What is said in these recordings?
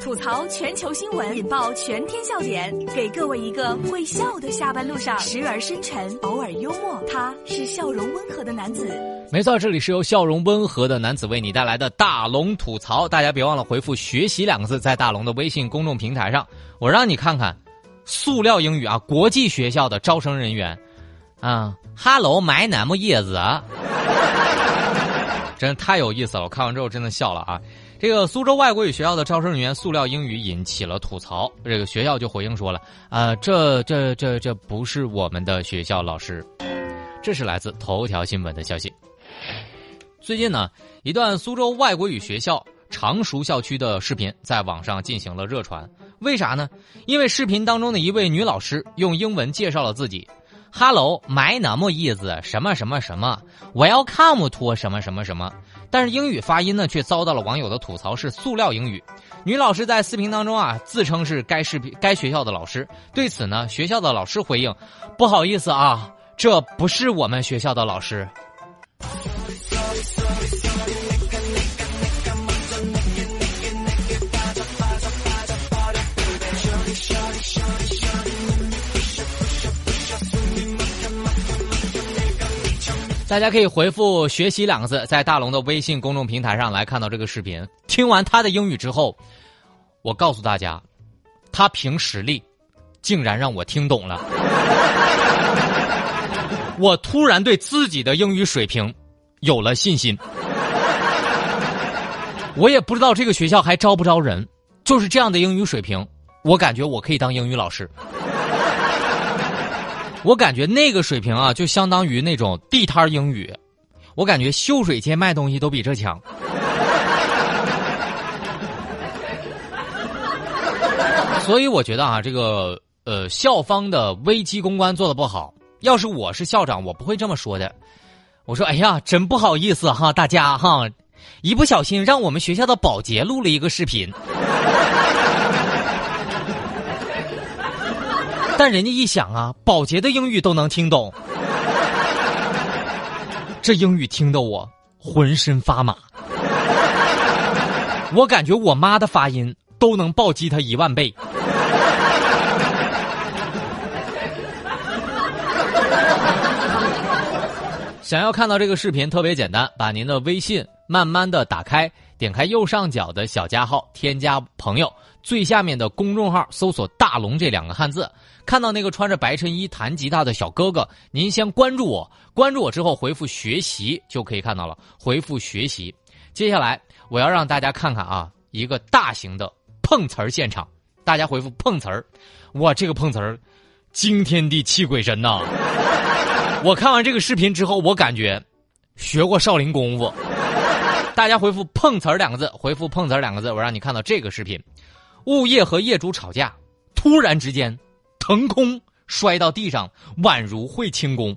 吐槽全球新闻，引爆全天笑点，给各位一个会笑的下班路上，时而深沉，偶尔幽默。他是笑容温和的男子。没错，这里是由笑容温和的男子为你带来的大龙吐槽。大家别忘了回复“学习”两个字，在大龙的微信公众平台上，我让你看看塑料英语啊，国际学校的招生人员啊哪么叶子啊？真的太有意思了！我看完之后真的笑了啊！这个苏州外国语学校的招生人员塑料英语引起了吐槽，这个学校就回应说了啊，这这这这不是我们的学校老师。这是来自头条新闻的消息。最近呢，一段苏州外国语学校常熟校区的视频在网上进行了热传。为啥呢？因为视频当中的一位女老师用英文介绍了自己。Hello, my name is 什么什么什么，Welcome to 什么什么什么。但是英语发音呢，却遭到了网友的吐槽是塑料英语。女老师在视频当中啊，自称是该视频该学校的老师。对此呢，学校的老师回应：不好意思啊，这不是我们学校的老师。大家可以回复“学习”两个字，在大龙的微信公众平台上来看到这个视频。听完他的英语之后，我告诉大家，他凭实力，竟然让我听懂了。我突然对自己的英语水平有了信心。我也不知道这个学校还招不招人，就是这样的英语水平，我感觉我可以当英语老师。我感觉那个水平啊，就相当于那种地摊英语。我感觉秀水街卖东西都比这强。所以我觉得啊，这个呃校方的危机公关做的不好。要是我是校长，我不会这么说的。我说：“哎呀，真不好意思哈，大家哈，一不小心让我们学校的保洁录了一个视频。”但人家一想啊，保洁的英语都能听懂，这英语听得我浑身发麻。我感觉我妈的发音都能暴击他一万倍。想要看到这个视频，特别简单，把您的微信慢慢的打开，点开右上角的小加号，添加朋友，最下面的公众号搜索“大龙”这两个汉字。看到那个穿着白衬衣弹吉他的小哥哥，您先关注我，关注我之后回复“学习”就可以看到了。回复“学习”，接下来我要让大家看看啊，一个大型的碰瓷儿现场。大家回复“碰瓷儿”，哇，这个碰瓷儿惊天地泣鬼神呐！我看完这个视频之后，我感觉学过少林功夫。大家回复“碰瓷儿”两个字，回复“碰瓷儿”两个字，我让你看到这个视频：物业和业主吵架，突然之间。腾空摔到地上，宛如会轻功。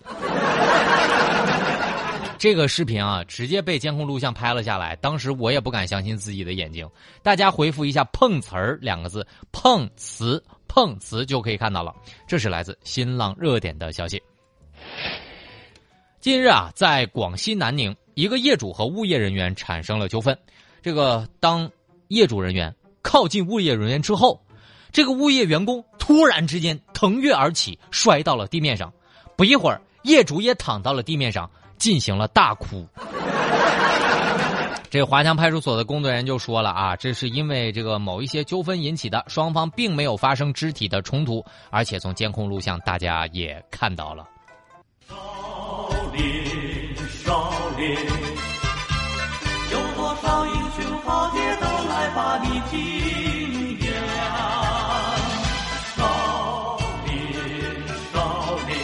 这个视频啊，直接被监控录像拍了下来。当时我也不敢相信自己的眼睛。大家回复一下“碰瓷儿”两个字，“碰瓷”碰瓷就可以看到了。这是来自新浪热点的消息。近日啊，在广西南宁，一个业主和物业人员产生了纠纷。这个当业主人员靠近物业人员之后。这个物业员工突然之间腾跃而起，摔到了地面上。不一会儿，业主也躺到了地面上，进行了大哭。这华强派出所的工作人员就说了啊，这是因为这个某一些纠纷引起的，双方并没有发生肢体的冲突，而且从监控录像大家也看到了。林，少林，有多少英雄豪杰都来把你敬仰。少林少林，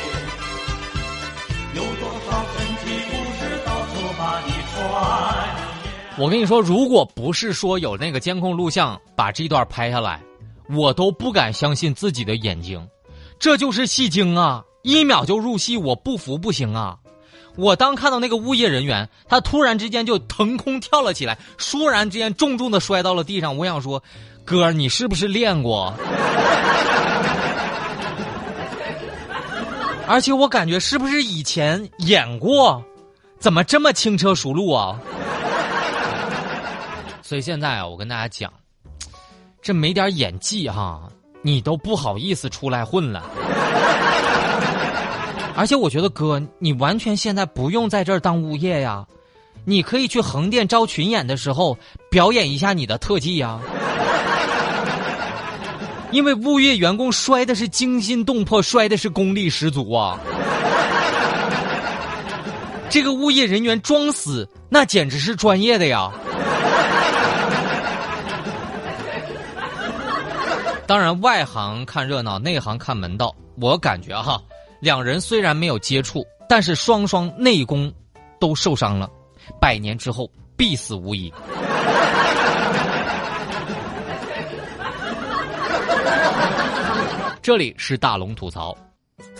有多少神奇故事到处把你传。我跟你说，如果不是说有那个监控录像把这段拍下来，我都不敢相信自己的眼睛。这就是戏精啊！一秒就入戏，我不服不行啊！我当看到那个物业人员，他突然之间就腾空跳了起来，倏然之间重重的摔到了地上。我想说，哥，你是不是练过？而且我感觉是不是以前演过？怎么这么轻车熟路啊？所以现在啊，我跟大家讲，这没点演技哈，你都不好意思出来混了。而且我觉得哥，你完全现在不用在这儿当物业呀，你可以去横店招群演的时候表演一下你的特技呀。因为物业员工摔的是惊心动魄，摔的是功力十足啊。这个物业人员装死，那简直是专业的呀。当然，外行看热闹，内行看门道。我感觉哈，两人虽然没有接触，但是双双内功都受伤了，百年之后必死无疑。这里是大龙吐槽。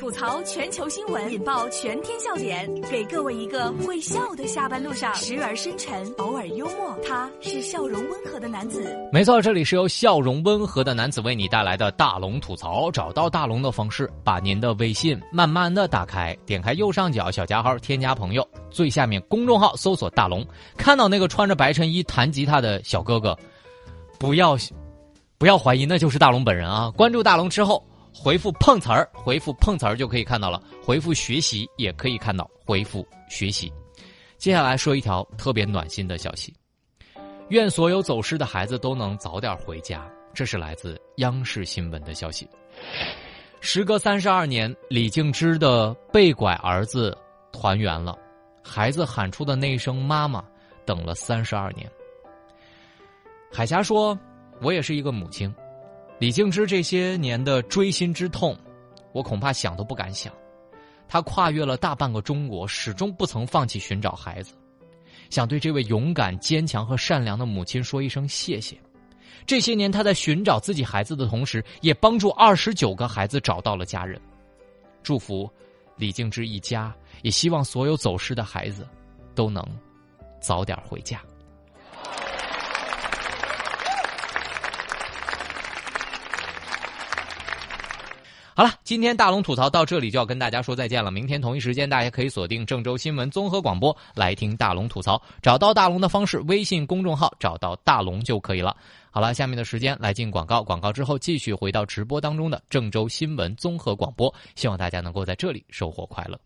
吐槽全球新闻，引爆全天笑点，给各位一个会笑的下班路上，时而深沉，偶尔幽默。他是笑容温和的男子。没错，这里是由笑容温和的男子为你带来的大龙吐槽。找到大龙的方式，把您的微信慢慢的打开，点开右上角小加号，添加朋友，最下面公众号搜索大龙，看到那个穿着白衬衣弹吉他的小哥哥，不要，不要怀疑，那就是大龙本人啊！关注大龙之后。回复碰瓷儿，回复碰瓷儿就可以看到了。回复学习也可以看到，回复学习。接下来说一条特别暖心的消息：愿所有走失的孩子都能早点回家。这是来自央视新闻的消息。时隔三十二年，李静芝的被拐儿子团圆了。孩子喊出的那一声“妈妈”，等了三十二年。海霞说：“我也是一个母亲。”李静芝这些年的锥心之痛，我恐怕想都不敢想。她跨越了大半个中国，始终不曾放弃寻找孩子。想对这位勇敢、坚强和善良的母亲说一声谢谢。这些年，她在寻找自己孩子的同时，也帮助二十九个孩子找到了家人。祝福李静芝一家，也希望所有走失的孩子都能早点回家。好了，今天大龙吐槽到这里就要跟大家说再见了。明天同一时间，大家可以锁定郑州新闻综合广播来听大龙吐槽。找到大龙的方式，微信公众号找到大龙就可以了。好了，下面的时间来进广告，广告之后继续回到直播当中的郑州新闻综合广播。希望大家能够在这里收获快乐。